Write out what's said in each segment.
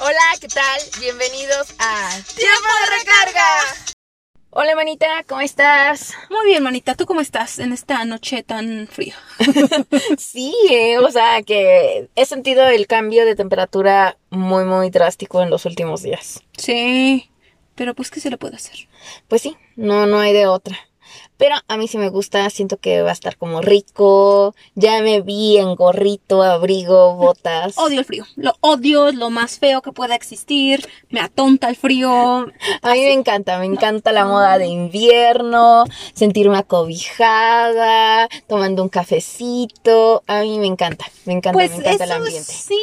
Hola, ¿qué tal? Bienvenidos a Tiempo de Recarga. Hola, manita, ¿cómo estás? Muy bien, manita, ¿tú cómo estás en esta noche tan fría? sí, eh, o sea que he sentido el cambio de temperatura muy, muy drástico en los últimos días. Sí, pero pues, ¿qué se le puede hacer? Pues sí, no, no hay de otra. Pero a mí sí me gusta, siento que va a estar como rico. Ya me vi en gorrito, abrigo, botas. Odio el frío. Lo odio, es lo más feo que pueda existir. Me atonta el frío. A mí me encanta, me encanta la moda de invierno, sentirme acobijada, tomando un cafecito. A mí me encanta, me encanta, Pues me encanta el eso ambiente. sí,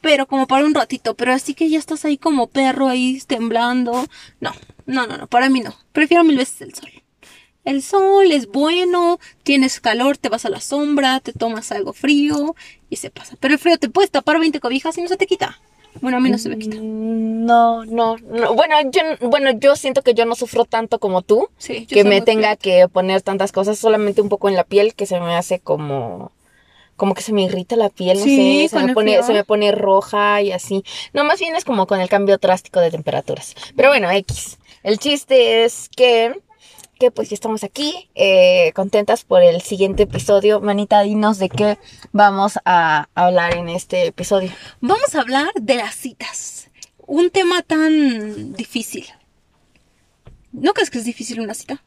pero como para un ratito. Pero así que ya estás ahí como perro ahí temblando. No, no, no, no, para mí no. Prefiero mil veces el sol. El sol es bueno, tienes calor, te vas a la sombra, te tomas algo frío y se pasa. Pero el frío te puedes tapar 20 cobijas y no se te quita. Bueno, a mí no se me quita. Mm, No, no, no. Bueno, yo, bueno, yo siento que yo no sufro tanto como tú. Sí, yo que me tenga que poner tantas cosas, solamente un poco en la piel que se me hace como como que se me irrita la piel, no Sí, sé, se me pone se me pone roja y así. No, más bien es como con el cambio drástico de temperaturas. Pero bueno, X. El chiste es que que pues ya estamos aquí, eh, contentas por el siguiente episodio. Manita, dinos de qué vamos a hablar en este episodio. Vamos a hablar de las citas. Un tema tan difícil. ¿No crees que es difícil una cita?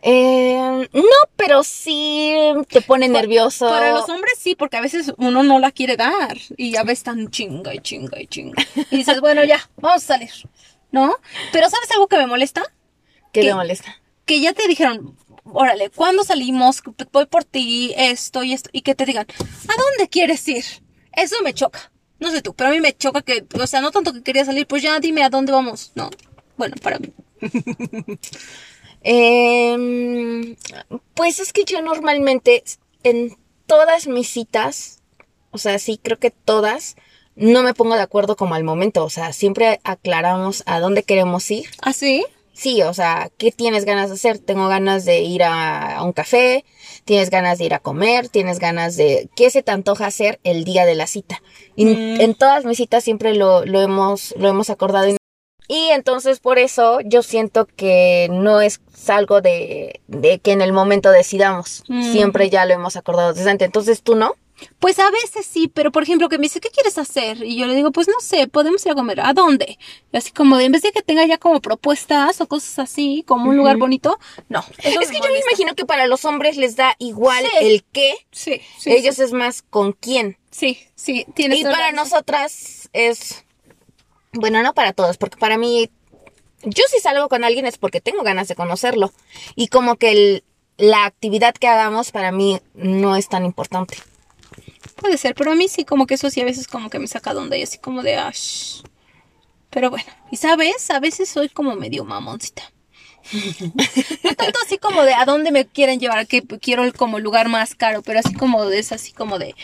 Eh, no, pero sí te pone nervioso. Para los hombres sí, porque a veces uno no la quiere dar. Y ya ves tan chinga y chinga y chinga. Y dices, bueno, ya, vamos a salir. ¿No? Pero ¿sabes algo que me molesta? ¿Qué ¿Qué? te molesta? Que ya te dijeron, órale, ¿cuándo salimos? Voy por ti, esto y esto. Y que te digan, ¿a dónde quieres ir? Eso me choca. No sé tú, pero a mí me choca que, o sea, no tanto que quería salir, pues ya dime a dónde vamos. No. Bueno, para mí. Em, pues es que yo normalmente en todas mis citas, o sea, sí, creo que todas, no me pongo de acuerdo como al momento. O sea, siempre aclaramos a dónde queremos ir. ¿Ah, sí? Sí, o sea, ¿qué tienes ganas de hacer? Tengo ganas de ir a, a un café, tienes ganas de ir a comer, tienes ganas de... ¿Qué se te antoja hacer el día de la cita? Y Mm. en todas mis citas siempre lo, lo, hemos, lo hemos acordado. Y entonces por eso yo siento que no es algo de, de que en el momento decidamos. Mm. Siempre ya lo hemos acordado desde antes. Entonces tú no. Pues a veces sí, pero por ejemplo que me dice, ¿qué quieres hacer? Y yo le digo, pues no sé, podemos ir a comer. ¿A dónde? Y así como de, en vez de que tenga ya como propuestas o cosas así, como un lugar bonito, no. eso es que yo me imagino que para los hombres les da igual Sí. el qué. Sí, sí. Ellos es más con quién. Sí, sí, tienes Y para nosotras es, bueno, no para todos, porque para mí, yo si salgo con alguien es porque tengo ganas de conocerlo. Y como que el- la actividad que hagamos para mí no es tan importante. Puede ser, pero a mí sí, como que eso sí a veces como que me saca de onda y así como de, ash. Pero bueno, y sabes, a veces soy como medio mamoncita. No tanto así como de a dónde me quieren llevar, que quiero el como lugar más caro, pero así como de es así como de,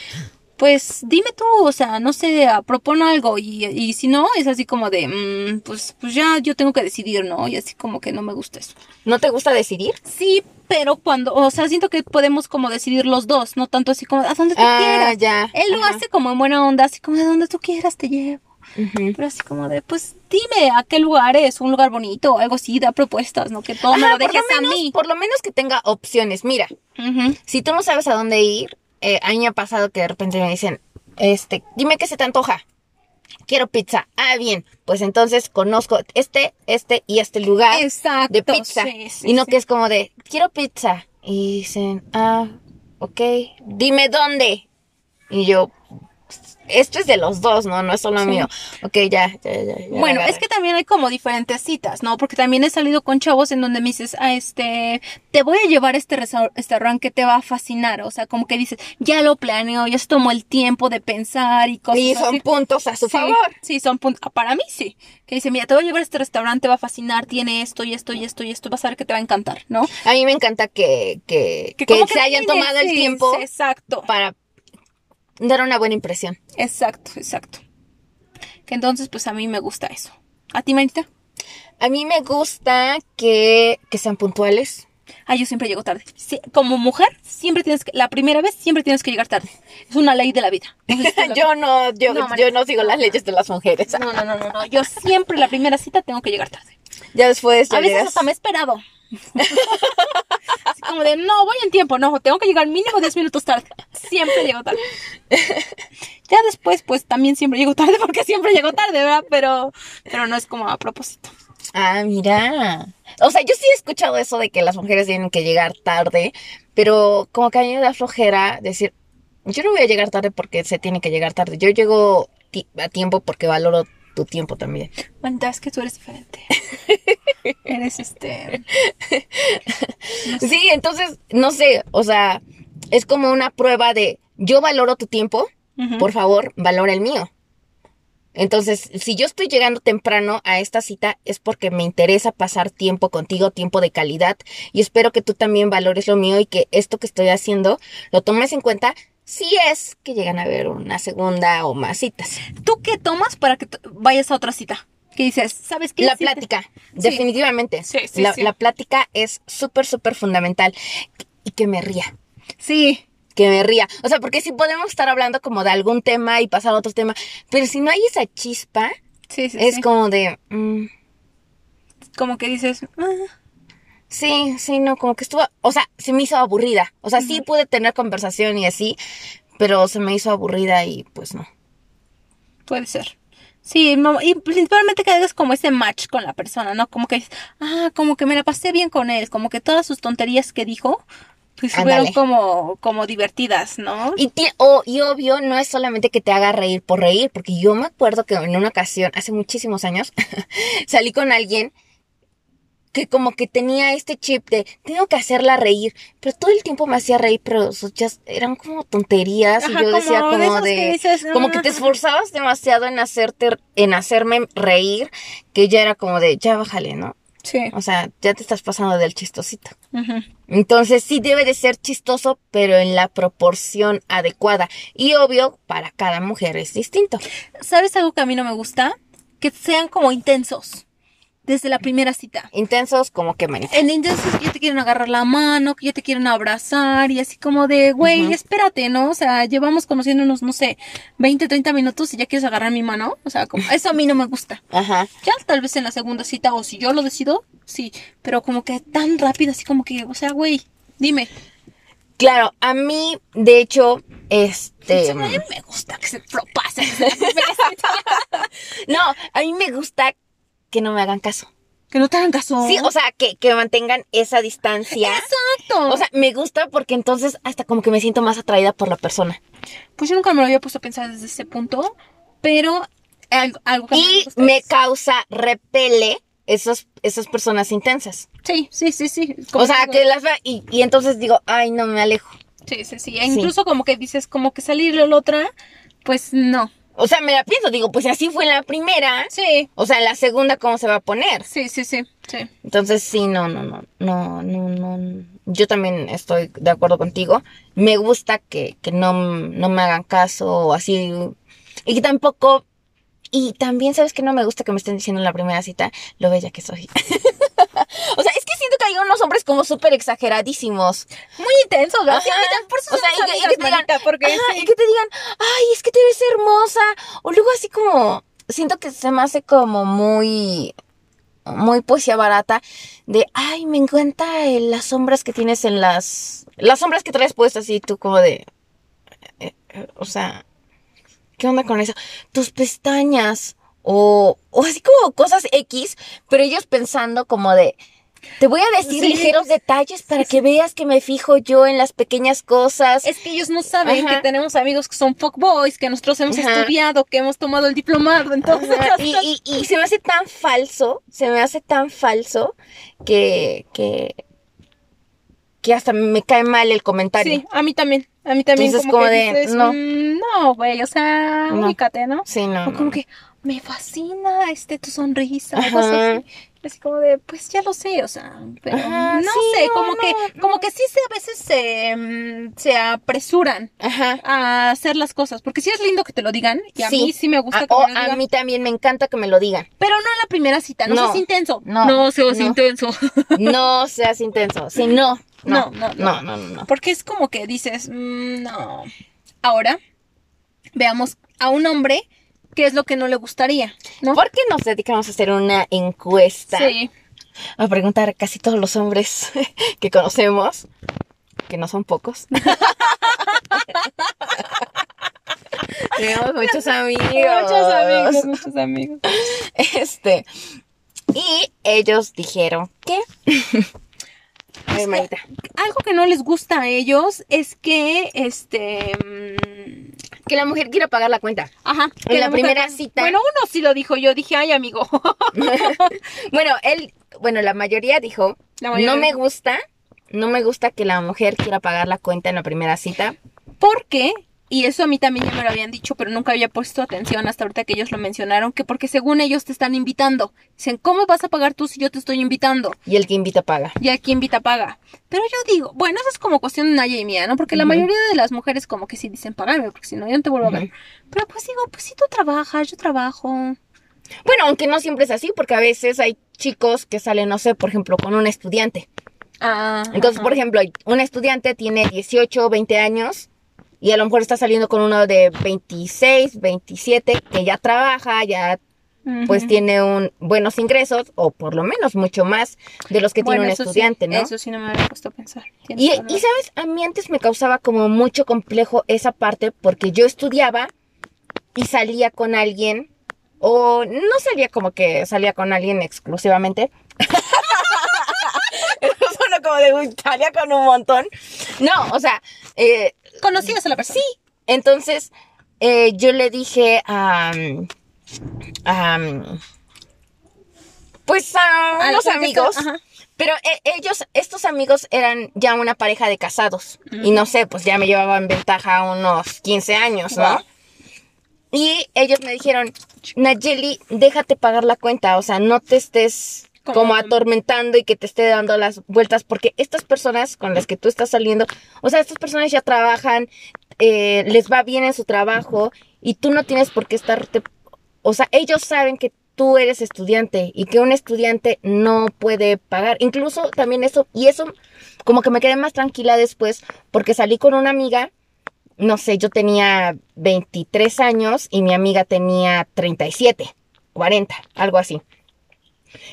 pues dime tú, o sea, no sé, a- propon algo y, y si no, es así como de, mm, pues, pues ya yo tengo que decidir, ¿no? Y así como que no me gusta eso. ¿No te gusta decidir? Sí, pero cuando, o sea, siento que podemos como decidir los dos, no tanto así como a donde tú Ah, quieras. ya. Él lo hace como en buena onda, así como de donde tú quieras te llevo. Pero así como de, pues dime a qué lugar es, un lugar bonito algo así, da propuestas, ¿no? Que todo me lo dejes lo menos- a mí. Por lo menos que tenga opciones. Mira, si tú no sabes a dónde ir, eh, a mí me ha pasado que de repente me dicen, este, dime qué se te antoja. Quiero pizza. Ah, bien. Pues entonces conozco este, este y este lugar Exacto. de pizza. sí, sí, y no sí. que es como de, quiero pizza. Y dicen, ah, ok, dime dónde. Y yo, esto es de los dos, ¿no? No es solo Sí. mío. Ok, ya, ya, ya. ya Bueno, es que también hay como diferentes citas, ¿no? Porque también he salido con chavos en donde me dices, ah, este, te voy a llevar a este restaurante que te va a fascinar. O sea, como que dices, ya lo planeo, ya se tomó el tiempo de pensar y cosas Y son así. puntos a su Sí, favor. Sí, son puntos. Para mí sí. Que dice, mira, te voy a llevar a este restaurante, te va a fascinar, tiene esto y esto y esto y esto, vas a ver que te va a encantar, ¿no? A mí me encanta que, que, que, se hayan tomado el tiempo sí, exacto. para dar una buena impresión. Exacto, exacto. Que entonces, pues a mí me gusta eso. ¿A ti, Manita? A mí me gusta que, que sean puntuales. Ay, yo siempre llego tarde. Sí, como mujer, siempre tienes que, la primera vez siempre tienes que llegar tarde. Es una ley de la vida. Yo no, yo, No, yo María. no sigo las leyes de las mujeres. no, no, no, no, no. Yo siempre la primera cita tengo que llegar tarde. Ya después ya A veces llegas- hasta me he esperado. Así como de, no, voy en tiempo, no, tengo que llegar mínimo 10 minutos tarde. Siempre llego tarde. Ya después, pues también siempre llego tarde porque siempre llego tarde, ¿verdad? Pero, pero no es como a propósito. Ah, mira. O sea, yo sí he escuchado eso de que las mujeres tienen que llegar tarde, pero como que a mí me da flojera decir, yo no voy a llegar tarde porque se tiene que llegar tarde. Yo llego a tiempo porque valoro tu tiempo también. Manda, es que tú eres diferente. eres este. Sí, entonces, no sé, o sea, es como una prueba de yo valoro tu tiempo, por favor, valora el mío. Entonces, si yo estoy llegando temprano a esta cita es porque me interesa pasar tiempo contigo, tiempo de calidad, y espero que tú también valores lo mío y que esto que estoy haciendo lo tomes en cuenta si es que llegan a ver una segunda o más citas. ¿Tú qué tomas para que vayas a otra cita? ¿Qué dices? ¿Sabes qué? La Sí te- plática, Sí. definitivamente. Sí, sí, la, sí. la plática es súper, súper fundamental. Y que me ría. Sí. que me ría. O sea, porque si podemos estar hablando como de algún tema y pasar a otro tema, pero si no hay esa chispa, Sí, sí. es sí. como de... mm, como que dices. "Ah". Sí, sí, no, como que estuvo... O sea, se me hizo aburrida. O sea, sí pude tener conversación y así, pero se me hizo aburrida y pues no. Puede ser. Sí, no, y principalmente que hagas como ese match con la persona, ¿no? Como que, dices, ah, como que me la pasé bien con él, como que todas sus tonterías que dijo, pues fueron como, como divertidas, ¿no? Y, ti- o- y obvio, no es solamente que te haga reír por reír, porque yo me acuerdo que en una ocasión, hace muchísimos años, salí con alguien que como que tenía este chip de tengo que hacerla reír, pero todo el tiempo me hacía reír, pero sus chas- eran como tonterías y yo decía como de como que de dices, como que te "Ah". esforzabas demasiado en hacerte en hacerme reír, que ya era como de ya bájale, ¿no? Sí. O sea, ya te estás pasando del chistosito. Entonces sí debe de ser chistoso, pero en la proporción adecuada. Y obvio, para cada mujer es distinto. ¿Sabes algo que a mí no me gusta? Que sean como intensos desde la primera cita. Intensos como que manita. En intensos que ya te quieren agarrar la mano, que ya te quieren abrazar y así como de, güey, espérate, ¿no? O sea, llevamos conociéndonos, no sé, 20, 30 minutos y ya quieres agarrar mi mano. O sea, como, eso a mí no me gusta. Ajá. Ya tal vez en la segunda cita o si yo lo decido, sí, pero como que tan rápido, así como que, o sea, güey, dime. Claro, a mí, de hecho, este... a mí me gusta que se cita. No, a mí me gusta que no me hagan caso. Que no te hagan caso. Sí, o sea, que, que mantengan esa distancia. Exacto. O sea, me gusta porque entonces hasta como que me siento más atraída por la persona. pues yo nunca me lo había puesto a pensar desde ese punto, pero algo, algo que Y me causa repele esos, esas personas intensas. Sí, sí, sí, sí. O sea, digo, que las vea y, y entonces digo, ay, no, me alejo. Sí, sí, sí. E incluso como que dices, como que salir la otra, pues no. O sea, me la pienso, digo, pues si así fue en la primera, Sí, o sea, en la segunda, ¿cómo se va a poner? sí, sí, sí. sí. Entonces, sí, no, no, no, no, no, no. Yo también estoy de acuerdo contigo. Me gusta que, que no, no me hagan caso o así. Y que tampoco. Y también, ¿sabes que No me gusta que me estén diciendo en la primera cita lo bella que soy. o sea, es que siento que hay unos hombres como súper exageradísimos. Muy intenso, ¿verdad? Sí, por eso O sea, y que- y que te digan, porque Ajá, sí. y que te digan, ay, es que te ves hermosa. O luego así como, siento que se me hace como muy, muy poesía barata de, ay, me encanta eh, las sombras que tienes en las, las sombras que traes puestas y tú como de, eh, eh, o sea, ¿qué onda con eso? Tus pestañas. O, o así como cosas X, pero ellos pensando como de, te voy a decir Sí. ligeros detalles para que veas que me fijo yo en las pequeñas cosas. Es que ellos no saben Ajá. que tenemos amigos que son fuckboys, que nosotros hemos Ajá. estudiado, que hemos tomado el diplomado, entonces... Y, y, y se me hace tan falso, se me hace tan falso que, que, que hasta me cae mal el comentario. Sí, a mí también, a mí también Entonces, como, como que de, dices, no. "Mm, no, güey, o sea, No. ubícate, ¿no? Sí, no. O como no. que, me fascina este tu sonrisa, así. Como de, pues ya lo sé, o sea, pero Ajá, no sí, sé, no, como no, que, no. como que sí se, a veces se, mm, se apresuran Ajá. a hacer las cosas, porque sí es lindo que te lo digan, y a Sí. mí sí me gusta A, que o me lo a digan, mí también me encanta que me lo digan. pero no en la primera cita, no, seas intenso, no, seas intenso, No seas intenso. Si no, no, No, no, no, no, no, no. porque es como que dices, mm, no. Ahora, veamos a un hombre qué es lo que no le gustaría, ¿no? ¿Por qué nos dedicamos a hacer una encuesta? Sí. A preguntar a casi todos los hombres que conocemos, que no son pocos. Tenemos muchos amigos. Muchos amigos, muchos amigos. Este. Y ellos dijeron que. A ver, Marita. Algo que no les gusta a ellos es que, este, mm, Que la mujer quiera pagar la cuenta. ajá, En la primera cita. Bueno, uno sí lo dijo, yo dije, ay, amigo. Bueno, él, bueno, la mayoría dijo, La mayoría no me gusta, no me gusta que la mujer quiera pagar la cuenta en la primera cita. Porque, y eso a mí también ya me lo habían dicho, pero nunca había puesto atención hasta ahorita que ellos lo mencionaron, que porque según ellos te están invitando. Dicen, ¿cómo vas a pagar tú si yo te estoy invitando? Y el que invita paga. Y aquí invita paga. Pero yo digo, bueno, eso es como cuestión de Naya y mía, ¿no? Porque la mayoría de las mujeres como que sí dicen pagarme, porque si no, yo no te vuelvo a ver. Pero pues digo, pues si tú trabajas, yo trabajo. Bueno, aunque no siempre es así, porque a veces hay chicos que salen, no sé, por ejemplo, con un estudiante. Ah, Entonces, por ejemplo, un estudiante tiene 18, 20 años y a lo mejor está saliendo con uno de 26, 27 que ya trabaja, ya pues tiene un buenos ingresos o por lo menos mucho más de los que Bueno, tiene un sí, estudiante, ¿no? Eso sí no me había puesto a pensar. Y, sabes, a mí antes me causaba como mucho complejo esa parte porque yo estudiaba y salía con alguien o no salía como que salía con alguien exclusivamente. Eso suena como de "Uy, salía con un montón. No, o sea, eh, ¿Conocías a la persona? Sí. entonces eh, yo le dije a, a pues a, unos amigos. ajá. Pero eh, ellos, estos amigos eran ya una pareja de casados. Y no sé, pues ya me llevaban ventaja unos 15 años, ¿no? Y ellos me dijeron, Nayeli, déjate pagar la cuenta. O sea, no te estés Como- atormentando y que te esté dando las vueltas. Porque estas personas con las que tú estás saliendo, o sea, estas personas ya trabajan, eh, les va bien en su trabajo y tú no tienes por qué estarte... O sea, ellos saben que tú eres estudiante y que un estudiante no puede pagar. Incluso también eso, y eso como que me quedé más tranquila después porque salí con una amiga, no sé, yo tenía 23 años y mi amiga tenía 37, 40, algo así.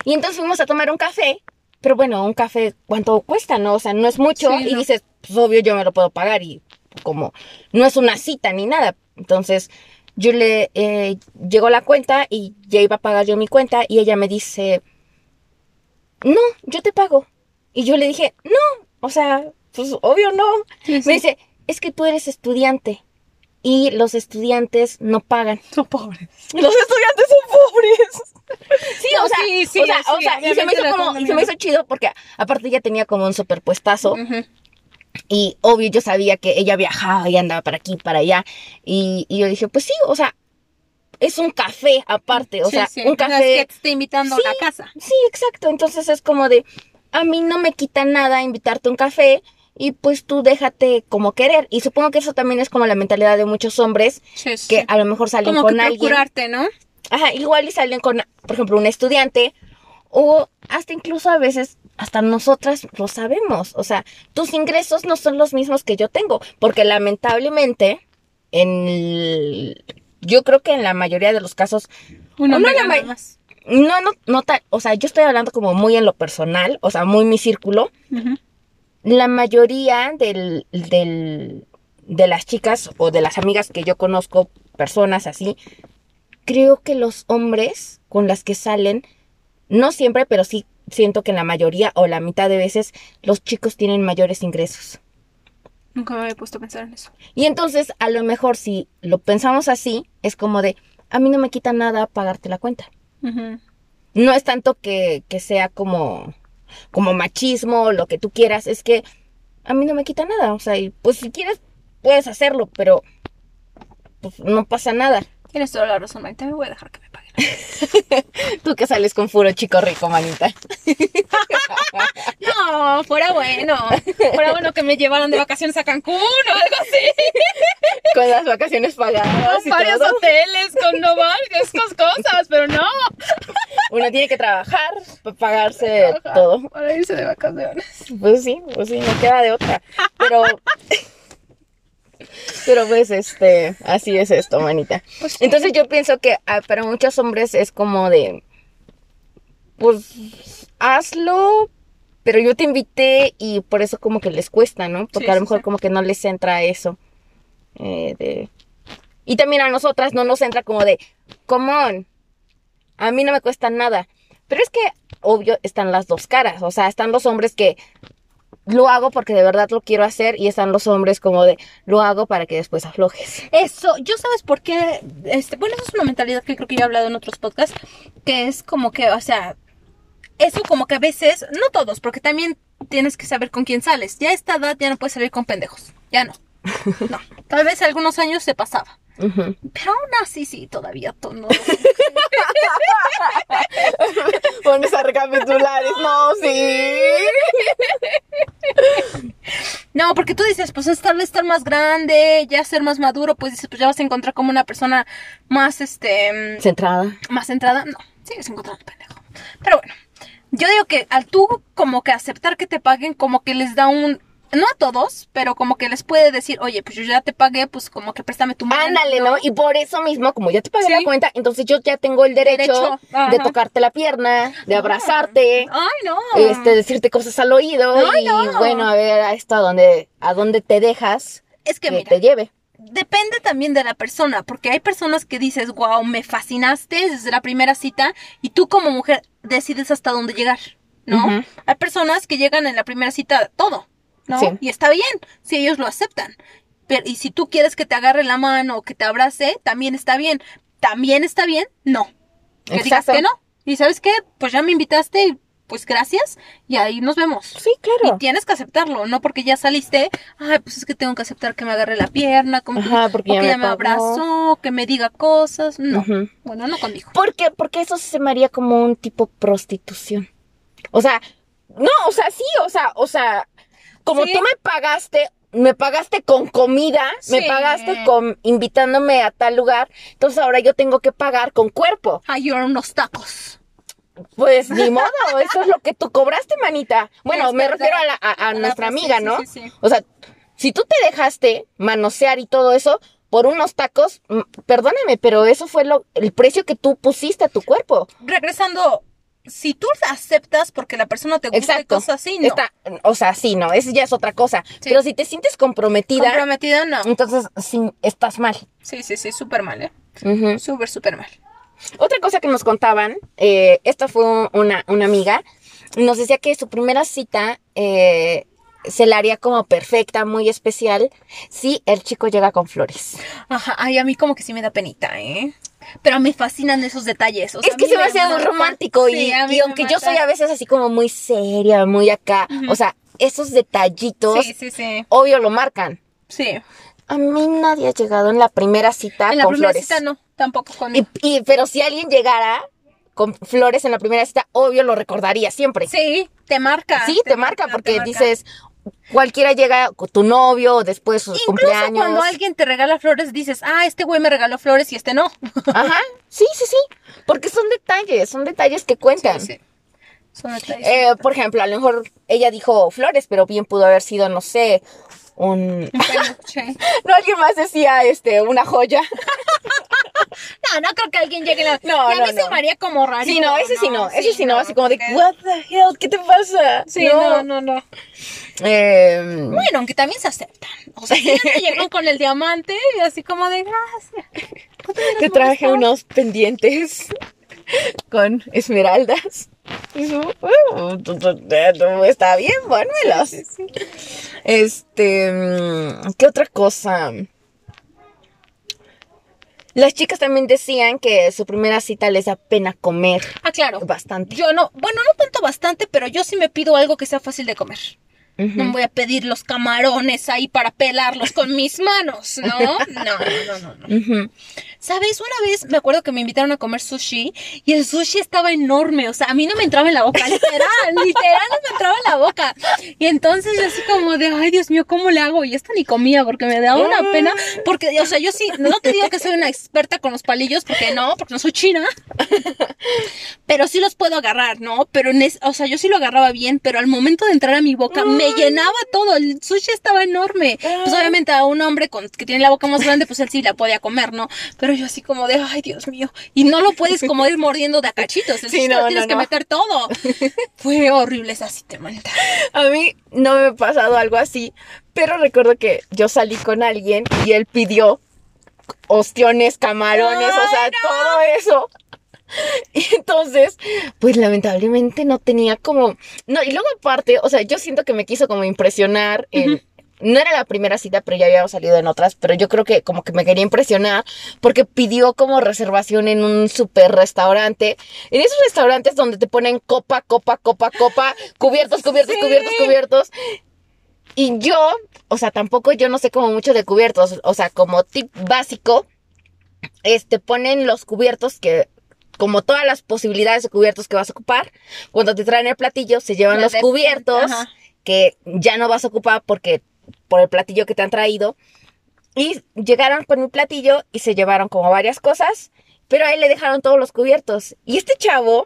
Y entonces fuimos a tomar un café, pero bueno, un café, ¿cuánto cuesta, no? O sea, no es mucho Sí, y no. dices, pues obvio yo me lo puedo pagar y como no es una cita ni nada. Entonces yo le eh, llegó la cuenta y ya iba a pagar yo mi cuenta y ella me dice, no, yo te pago. Y yo le dije, no, o sea, pues obvio no. Sí, sí. Me dice, es que tú eres estudiante y los estudiantes no pagan. Son pobres. Los estudiantes son pobres. Sí, o sea, sí, sí, o sea, sí, o sea, y se me hizo como, y se me hizo chido porque aparte ya tenía como un superpuestazo Ujú. y obvio yo sabía que ella viajaba y andaba para aquí, para allá y, y yo dije, pues sí, o sea, es un café aparte, o Sí, sea, sí. un No es café. que te esté invitando Sí. a la casa. Sí, exacto. Entonces es como de, a mí no me quita nada invitarte a un café y pues tú déjate como querer. Y supongo que eso también es como la mentalidad de muchos hombres que a lo mejor salen Como con que alguien. procurarte, ¿no? Ajá, igual y salen con, por ejemplo, un estudiante o hasta incluso a veces hasta nosotras lo sabemos. O sea, tus ingresos no son los mismos que yo tengo, porque lamentablemente en el- yo creo que en la mayoría de los casos hombre la más. no no no tal, o sea, yo estoy hablando como muy en lo personal, o sea, muy mi círculo. La mayoría del, del de las chicas o de las amigas que yo conozco, personas así, creo que los hombres con las que salen, no siempre, pero sí siento que en la mayoría o la mitad de veces los chicos tienen mayores ingresos. Nunca me había puesto a pensar en eso. Y entonces, a lo mejor si lo pensamos así, es como de, a mí no me quita nada pagarte la cuenta. No es tanto que, que sea como, como machismo o lo que tú quieras, es que a mí no me quita nada. O sea, y pues si quieres, puedes hacerlo, pero pues no pasa nada. Tienes toda la razón, Maite. Me voy a dejar que me paguen. Tú que sales con puro chico rico, manita. No, fuera bueno. Fuera bueno que me llevaran de vacaciones a Cancún o algo así. Con las vacaciones pagadas Con varios todo. hoteles, con no varias cosas, pero no. Uno tiene que trabajar para pagarse todo. Para irse de vacaciones. Pues sí, pues sí, no queda de otra. Pero. Pero pues, este, así es esto, manita. Pues. Entonces yo pienso que ah, para muchos hombres es como de. Pues hazlo, pero yo te invité y por eso como que les cuesta, ¿no? Porque Sí, a lo mejor sí. como que no les entra eso. eh, de... Y también a nosotras no nos entra como de, come on, a mí no me cuesta nada. Pero es que, obvio, están las dos caras. O sea, están los hombres que lo hago porque de verdad lo quiero hacer y están los hombres como de, lo hago para que después aflojes. Eso, yo sabes por qué, este, bueno, eso es una mentalidad que creo que yo he hablado en otros podcasts, que es como que, o sea, eso como que a veces, no todos, porque también tienes que saber con quién sales. Ya a esta edad ya no puedes salir con pendejos, ya no. No, tal vez algunos años se pasaba, Pero aún así sí, todavía to- no. Pones a recapitular, no, sí. No, porque tú dices, pues es tal vez estar más grande, ya ser más maduro, pues dices, pues ya vas a encontrar como una persona más, este, Centrada. más centrada. No, sigues encontrando pendejo. Pero bueno, yo digo que al tú como que aceptar que te paguen, como que les da un... No a todos, pero como que les puede decir, oye, pues yo ya te pagué, pues como que préstame tu mano. Ándale, ¿no? Y por eso mismo, como ya te pagué Sí. la cuenta, entonces yo ya tengo el derecho, de tocarte la pierna, de abrazarte, Ay, no. este, decirte cosas al oído Ay, y no. bueno, a ver a esto a dónde, a dónde te dejas es que que mira, te lleve. depende también de la persona, porque hay personas que dices, wow, me fascinaste desde la primera cita y tú como mujer decides hasta dónde llegar, ¿no? Hay personas que llegan en la primera cita todo, ¿no? Sí. Y está bien, si ellos lo aceptan. Pero, y si tú quieres que te agarre la mano o que te abrace, también está bien. También está bien, no. Que digas que no. Y sabes qué, pues ya me invitaste, y pues gracias, y ahí nos vemos. Sí, claro. Y tienes que aceptarlo, no porque ya saliste, ay, pues es que tengo que aceptar que me agarre la pierna, como Ajá, porque o ya que me abrazó, que me diga cosas. No, bueno, no conmigo. ¿Por qué? Porque eso se me haría como un tipo prostitución. O sea, no, o sea, sí, o sea, o sea, como Sí. tú me pagaste, me pagaste con comida, me pagaste con invitándome a tal lugar, entonces ahora yo tengo que pagar con cuerpo. Ay, yo unos tacos. Pues ni modo, eso es lo que tú cobraste, manita. Bueno, Es me verdad. refiero a, la- a- a nuestra sí, amiga, sí, ¿no? sí, sí. O sea, si tú te dejaste manosear y todo eso por unos tacos, perdóname, pero eso fue lo, el precio que tú pusiste a tu cuerpo. Regresando, si tú aceptas porque la persona te gusta y cosas así, no. Está- o sea, sí, no, eso ya es otra cosa. Sí. Pero si te sientes comprometida, Comprometida, no. entonces sí, estás mal. Sí, sí, sí, súper mal, ¿eh? Súper, súper mal. Otra cosa que nos contaban, eh, esta fue una, una amiga, nos decía que su primera cita eh, se la haría como perfecta, muy especial, si el chico llega con flores. Ajá, ay, a mí como que sí me da penita, ¿eh? Pero me fascinan esos detalles. o sea, es que se me hace muy romántico Sí, y, y aunque yo soy a veces así como muy seria, muy acá, o sea, esos detallitos, Sí, sí, sí. obvio lo marcan. Sí. A mí nadie ha llegado en la primera cita en la con primera flores. cita no, tampoco con... Y, y- pero si alguien llegara con flores en la primera cita, obvio lo recordaría siempre. Sí, te marca. Sí, te, marca porque te marca. dices, cualquiera llega con tu novio o después sus Incluso cumpleaños. cuando alguien te regala flores, dices, ah, este güey me regaló flores y este no. Ajá, sí, sí, sí. Porque son detalles, son detalles que cuentan. Sí, sí. Son detalles. Eh, por ejemplo, a lo mejor ella dijo flores, pero bien pudo haber sido, no sé, un... No, alguien más decía, este, una joya. No, no creo que alguien llegue la... No, y a no, mí se no. me haría como raro. Sí, no, ese sí no, ese sí no, así como de, what the hell, ¿qué te pasa? Sí, no, no, no. Eh, Bueno, aunque también se aceptan. O sea, si llegan con el diamante y así como de gracias. te traje unos pendientes con esmeraldas. Y "Uh, tú- tú- tú- está bien, pónmelos. Este, mm, ¿qué otra cosa? Las chicas también decían que su primera cita les da pena comer Ah, claro. bastante. Yo no, bueno, no tanto bastante, pero yo sí me pido algo que sea fácil de comer. Ujú. No voy a pedir los camarones ahí para pelarlos con mis manos, ¿no? No, no, no, no. no. Ujú. ¿Sabes? Una vez me acuerdo que me invitaron a comer sushi y el sushi estaba enorme. O sea, a mí no me entraba en la boca, literal, literal no me entraba en la boca. Y entonces yo así como de, ay Dios mío, ¿cómo le hago? Y esto ni comía porque me daba una pena. Porque, o sea, yo sí, no te digo que soy una experta con los palillos, porque no, porque no soy china. Pero sí los puedo agarrar, ¿no? Pero, en es- o sea, yo sí lo agarraba bien, pero al momento de entrar a mi boca me llenaba todo. El sushi estaba enorme. Pues obviamente a un hombre con, que tiene la boca más grande, pues él sí la podía comer, ¿no? Pero yo así como de, ay Dios mío. Y no lo puedes como ir mordiendo de a cachitos. El Sí, sushi no, lo tienes no, que no. meter todo. Fue horrible esa cita, manita. A mí no me ha pasado algo así, pero recuerdo que yo salí con alguien y él pidió ostiones, camarones, o sea, no. todo eso. Y entonces, pues lamentablemente no tenía como... No, y luego aparte, o sea, yo siento que me quiso como impresionar. No era la primera cita, pero ya habíamos salido en otras, pero yo creo que como que me quería impresionar porque pidió como reservación en un super restaurante. En esos restaurantes donde te ponen copa, copa, copa, copa, cubiertos, cubiertos, Sí. cubiertos, cubiertos. Y yo, o sea, tampoco yo no sé como mucho de cubiertos, o sea, como tip básico, este, ponen los cubiertos que, como todas las posibilidades de cubiertos que vas a ocupar, cuando te traen el platillo, se llevan La los de- cubiertos Ajá. que ya no vas a ocupar porque, por el platillo que te han traído. Y llegaron con mi platillo y se llevaron como varias cosas, pero a él le dejaron todos los cubiertos. Y este chavo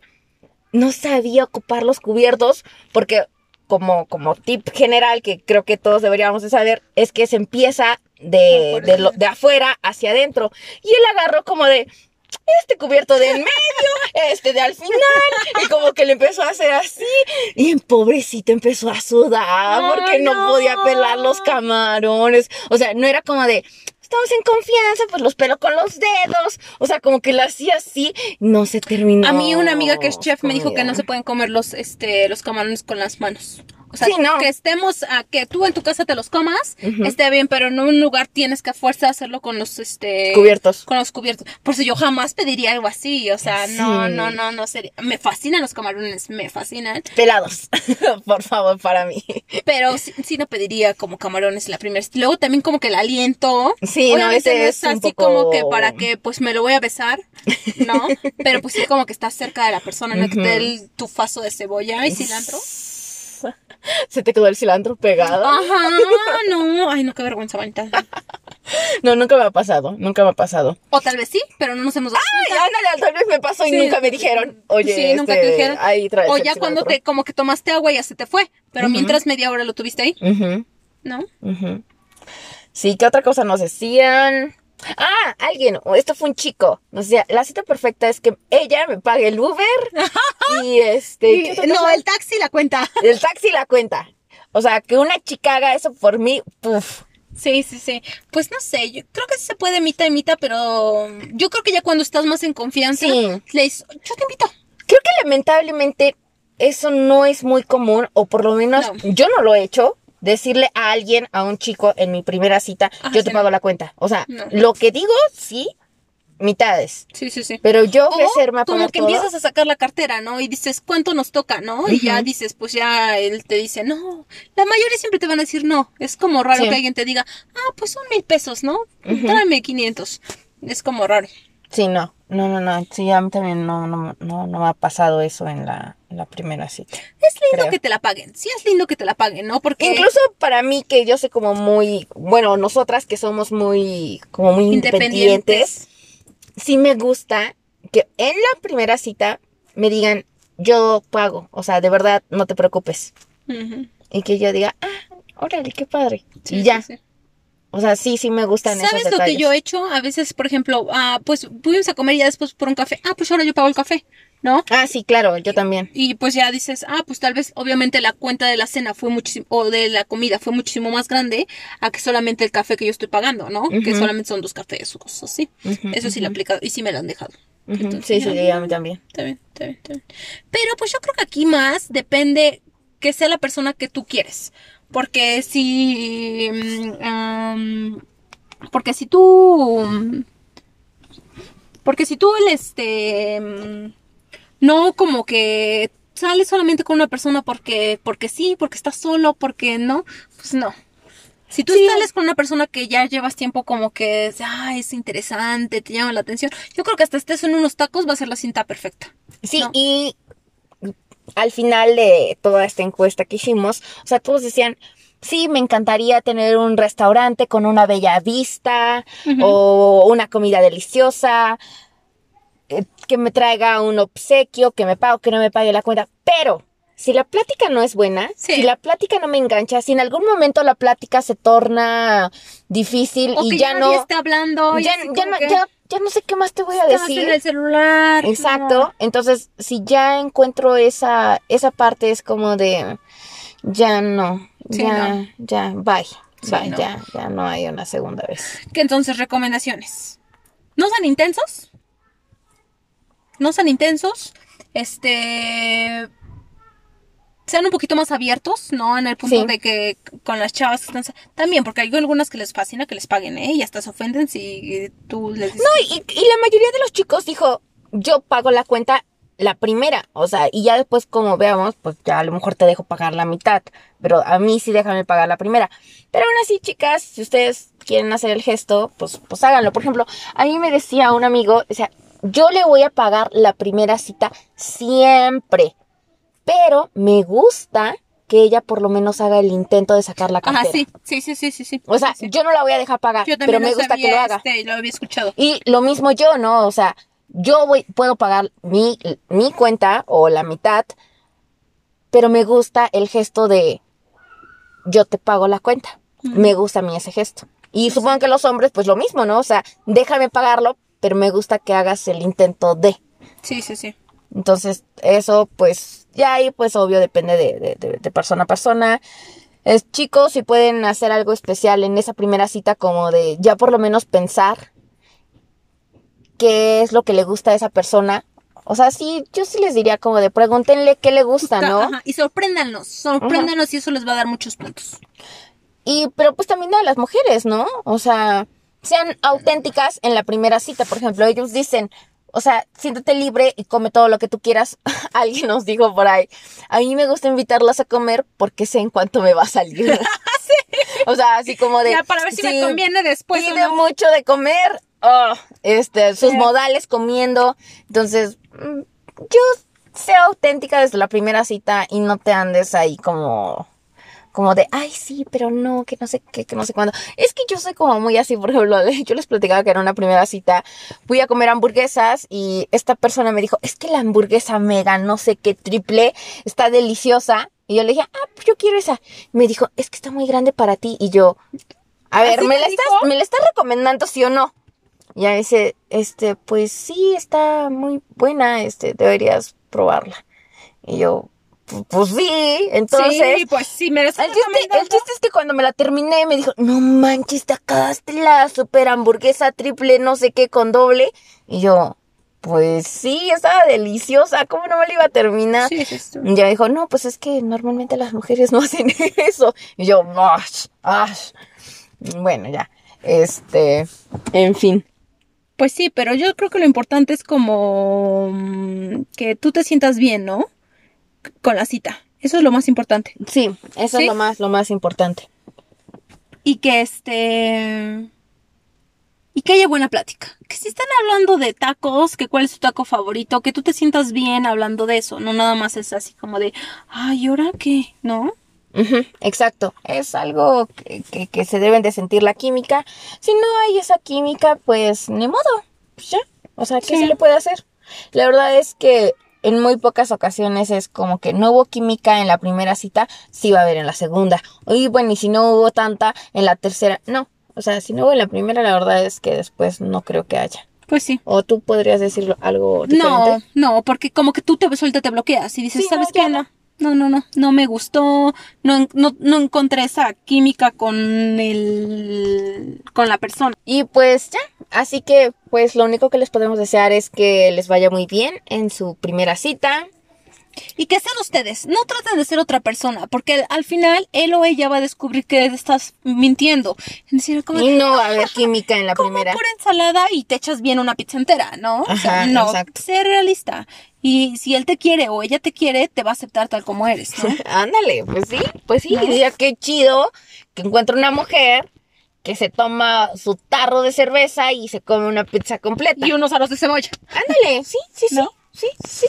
no sabía ocupar los cubiertos porque como, como tip general que creo que todos deberíamos de saber es que se empieza de, de, lo- de afuera hacia adentro. Y él agarró como de este cubierto de en medio, este de al final, y como que le empezó a hacer así, y en pobrecito empezó a sudar porque no, no. podía pelar los camarones. O sea, no era como de estamos en confianza, pues los pelo con los dedos. O sea, como que lo hacía así, no se terminó. A mí una amiga que es chef me dijo que no se pueden comer los, este, los camarones con las manos. O sea, Sí, no. que estemos, a que tú en tu casa te los comas, esté bien, pero en un lugar tienes que a fuerza hacerlo con los, este... Cubiertos. Con los cubiertos. Por eso yo jamás pediría algo así, o sea, no, Sí. no, no, no sería... Me fascinan los camarones, me fascinan, Pelados, por favor, para mí. pero sí, sí no pediría como camarones la primera. Luego también como que el aliento... Sí, no, Obviamente ese no es es un así poco- como que para que pues me lo voy a besar, ¿no? Pero pues sí como que estás cerca de la persona, ¿no? Que te el tufazo de cebolla y cilantro. Se te quedó el cilantro pegado. Ajá, no, ay no, qué vergüenza, bonita. No, nunca me ha pasado, nunca me ha pasado. O tal vez sí, pero no nos hemos dado Ay, ándale, tal vez me pasó y Sí. nunca me dijeron. Oye, sí, nunca te este, dijeron. ahí traes o ya cuando te como que tomaste agua y ya se te fue, pero mientras media hora lo tuviste ahí, Ujú, ¿no? ujú. Sí, ¿qué otra cosa nos decían? Ah, alguien, o esto fue un chico. Nos decía, la cita perfecta es que ella me pague el Uber y este. ¿qué otra no, el taxi la cuenta. el taxi la cuenta. O sea, que una chica haga eso por mí, puf. Sí, sí, sí. Pues no sé, yo creo que sí se puede mitad y mitad, pero yo creo que ya cuando estás más en confianza, Sí. le dices, yo te invito. Creo que lamentablemente eso no es muy común, o por lo menos No. yo no lo he hecho. Decirle a alguien, a un chico en mi primera cita, Ah, yo sí, te no. pago la cuenta. O sea, No. lo que digo, sí, mitades. Sí, sí, sí. Pero yo ofrecerme a como que todo, empiezas a sacar la cartera, ¿no? Y dices, ¿cuánto nos toca, no? Y ya dices, pues ya él te dice, no. La mayoría siempre te van a decir no. Es como raro Sí. que alguien te diga, ah, pues son mil pesos, ¿no? Ujú. Tráeme 500. Es como raro. Sí, no, no, no, no. Sí, a mí también no, no, no, no me ha pasado eso en la, en la primera cita. Es lindo Creo. que te la paguen. Sí, es lindo que te la paguen, ¿no? Porque Incluso para mí, que yo soy como muy, bueno, nosotras que somos muy, como muy independientes, sí me gusta que en la primera cita me digan, yo pago, o sea, de verdad, no te preocupes. Y que yo diga, ah, órale, qué padre. Sí, y ya, sí, sí. O sea, sí, sí me gustan esos ¿Sabes lo que detalles. yo he hecho? A veces, por ejemplo, ah, pues fuimos a comer y ya después por un café. Ah, pues ahora yo pago el café, ¿no? Ah, sí, claro, yo también. Y pues ya dices, ah, pues tal vez obviamente la cuenta de la cena fue muchísimo, o de la comida fue muchísimo más grande a que solamente el café que yo estoy pagando, ¿no? Que solamente son dos cafés o cosas así. Ujú, Eso sí lo he aplicado y sí me lo han dejado. Entonces, Sí, sí, ya, sí, a mí también. Está bien, está bien, está bien. Pero pues yo creo que aquí más depende que sea la persona que tú quieres. Porque si... am, porque si tú... Porque si tú el este... mm, No como que sales solamente con una persona porque, porque sí, porque estás solo, porque no, pues no. Si tú Sí. sales con una persona que ya llevas tiempo como que es, "Ay, es interesante, te llama la atención, yo creo que hasta estés en unos tacos va a ser la cinta perfecta. Sí, No. y al final de toda esta encuesta que hicimos, o sea, todos decían, sí, me encantaría tener un restaurante con una bella vista o una comida deliciosa, eh, que me traiga un obsequio, que me pague o que no me pague la cuenta, pero si la plática no es buena, Sí. si la plática no me engancha, si en algún momento la plática se torna difícil O y que ya, ya, no... está hablando, ya, no, que ya- ya no sé qué más te voy a estabas decir. en el celular. Exacto. no. Entonces, si ya encuentro esa, esa parte, es como de ya no, Sí, ya, no. ya, bye. Sí, bye, no. ya, ya no hay una segunda vez. Que entonces, recomendaciones. No sean intensos. No sean intensos. Este. Sean un poquito más abiertos, ¿no? En el punto Sí. de que con las chavas que están. También, porque hay algunas que les fascina que les paguen, ¿eh? Y hasta se ofenden si tú les dices. No, y, y la mayoría de los chicos dijo, yo pago la cuenta la primera, o sea, y ya después como veamos, pues ya a lo mejor te dejo pagar la mitad, pero a mí sí déjame pagar la primera. Pero aún así, chicas, si ustedes quieren hacer el gesto, pues, pues háganlo. Por ejemplo, a mí me decía un amigo, o sea, yo le voy a pagar la primera cita siempre, pero me gusta que ella por lo menos haga el intento de sacar la cartera. Ajá, sí, sí, sí, sí, sí. sí. O sea, Sí. yo no la voy a dejar pagar, Yo pero me gusta que lo haga. Este, lo había escuchado. Y lo mismo yo, ¿no? O sea, yo voy, puedo pagar mi, mi cuenta o la mitad, pero me gusta el gesto de yo te pago la cuenta. Me gusta a mí ese gesto. Y supongo que los hombres, pues lo mismo, ¿no? O sea, déjame pagarlo, pero me gusta que hagas el intento de. Sí, sí, sí. Entonces, eso, pues, ya ahí, pues, obvio, depende de, de- de- de persona a persona. Es, chicos, si pueden hacer algo especial en esa primera cita, como de ya por lo menos pensar qué es lo que le gusta a esa persona. O sea, sí, yo sí les diría como de pregúntenle qué le gusta, ¿no? Ajá, Y sorpréndanos, sorpréndanos y eso les va a dar muchos puntos. Y, pero pues también a las mujeres, ¿no? O sea, sean auténticas en la primera cita. Por ejemplo, ellos dicen, o sea, siéntate libre y come todo lo que tú quieras. Alguien nos dijo por ahí, a mí me gusta invitarlas a comer porque sé en cuánto me va a salir. O sea, así como de... Ya para ver si me sí, conviene después o pide no. mucho de comer. oh, este, sus Sí. modales comiendo. Entonces, mm, yo sea auténtica desde la primera cita y no te andes ahí como como de, ay, sí, pero no, que no sé qué, que no sé cuándo. Es que yo soy como muy así, por ejemplo, yo les platicaba que era una primera cita, fui a comer hamburguesas y esta persona me dijo, es que la hamburguesa mega, no sé qué, triple, está deliciosa. Y yo le dije, ah, pues yo quiero esa. Me dijo, es que está muy grande para ti. Y yo, a ver, ¿Así ¿me la, estás? ¿me la estás recomendando sí o no? Y ya dice, este, pues sí, está muy buena, este, deberías probarla. Y yo, "Pu- pues sí, entonces... sí, pues sí, me El chiste, el chiste es que cuando me la terminé me dijo, no manches, te acabaste la super hamburguesa triple, no sé qué, con doble. Y yo, pues sí, estaba deliciosa, ¿cómo no me la iba a terminar? Sí, sí, sí. Y ya dijo, no, pues es que normalmente las mujeres no hacen eso. Y yo, "Ash, ash". Bueno, ya, este, en fin. Pues sí, pero yo creo que lo importante es como mm, que tú te sientas bien, ¿no? Con la cita. Eso es lo más importante. Sí, eso ¿Sí? es lo más, lo más importante. Y que este... Y que haya buena plática. Que si están hablando de tacos, que cuál es tu taco favorito, que tú te sientas bien hablando de eso. No nada más es así como de, ay, ¿y ahora qué? ¿No? Ujú, exacto, es algo que, que- que se deben de sentir la química. Si no hay esa química, pues ni modo, pues ya. O sea, ¿qué Sí. se le puede hacer? La verdad es que en muy pocas ocasiones es como que no hubo química en la primera cita, sí va a haber en la segunda. Y bueno, y si no hubo tanta en la tercera, no. O sea, si no hubo en la primera, la verdad es que después no creo que haya. Pues sí. O tú podrías decirlo algo diferente. No, no, porque como que tú te suelta, te bloqueas y dices, Sí, ¿sabes no, qué? no. No. No, no, no, me gustó, no, no, no encontré esa química con el, con la persona. Y pues ya, así que pues lo único que les podemos desear es que les vaya muy bien en su primera cita. Y que sean ustedes, no traten de ser otra persona, porque al final él o ella va a descubrir que estás mintiendo. Es decir, como, Y no va a haber química en la como primera. pura ensalada y te echas bien una pizza entera, ¿no? o sea, no, exacto. sé realista. Y si él te quiere o ella te quiere, te va a aceptar tal como eres, ¿no? Ándale, pues sí, pues sí. ¿No? Qué chido que encuentra una mujer que se toma su tarro de cerveza y se come una pizza completa. y unos aros de cebolla. Ándale, sí, sí, sí. ¿No? Sí, sí.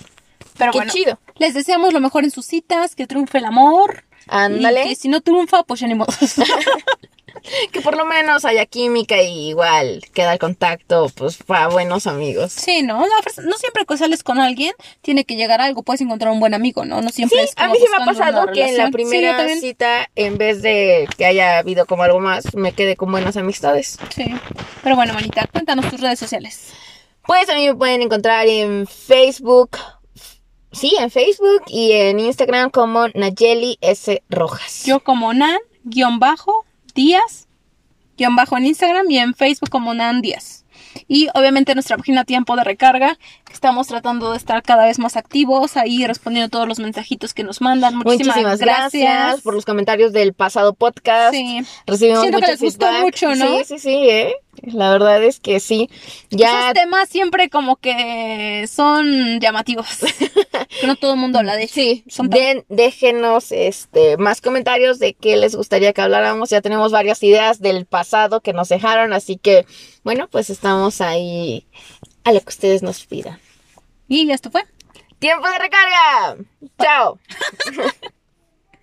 Pero Qué bueno, chido. les deseamos lo mejor en sus citas, que triunfe el amor. Ándale. Y que si no triunfa, pues ya ni modo. Que por lo menos haya química y igual queda el contacto, pues para buenos amigos. Sí, ¿no? Frase- no siempre que sales con alguien tiene que llegar a algo. Puedes encontrar un buen amigo, ¿no? No siempre Sí, es a como mí sí me ha pasado que en la. Sí, primera también. cita, en vez de que haya habido como algo más, me quedé con buenas amistades. Sí. Pero bueno, manita, cuéntanos tus redes sociales. Pues a mí me pueden encontrar en Facebook, sí, en Facebook y en Instagram como Nayeli S. Rojas. Yo como Nan, guion bajo, Díaz, guion bajo en Instagram y en Facebook como Nan Díaz. Y obviamente nuestra página Tiempo de Recarga, estamos tratando de estar cada vez más activos, ahí respondiendo todos los mensajitos que nos mandan. Muchísimas, Muchísimas gracias. por los comentarios del pasado podcast. Sí. Recibimos Siento que mucho les gustó feedback. mucho, ¿no? Sí, sí, sí, ¿eh? La verdad es que sí. Ya Esos temas siempre como que son llamativos. que no todo el mundo habla de ellos. Sí, Son den- déjenos este más comentarios de qué les gustaría que habláramos. Ya tenemos varias ideas del pasado que nos dejaron, así que bueno, pues estamos ahí a lo que ustedes nos pidan. Y esto fue. ¡Tiempo de recarga! ¡Chao!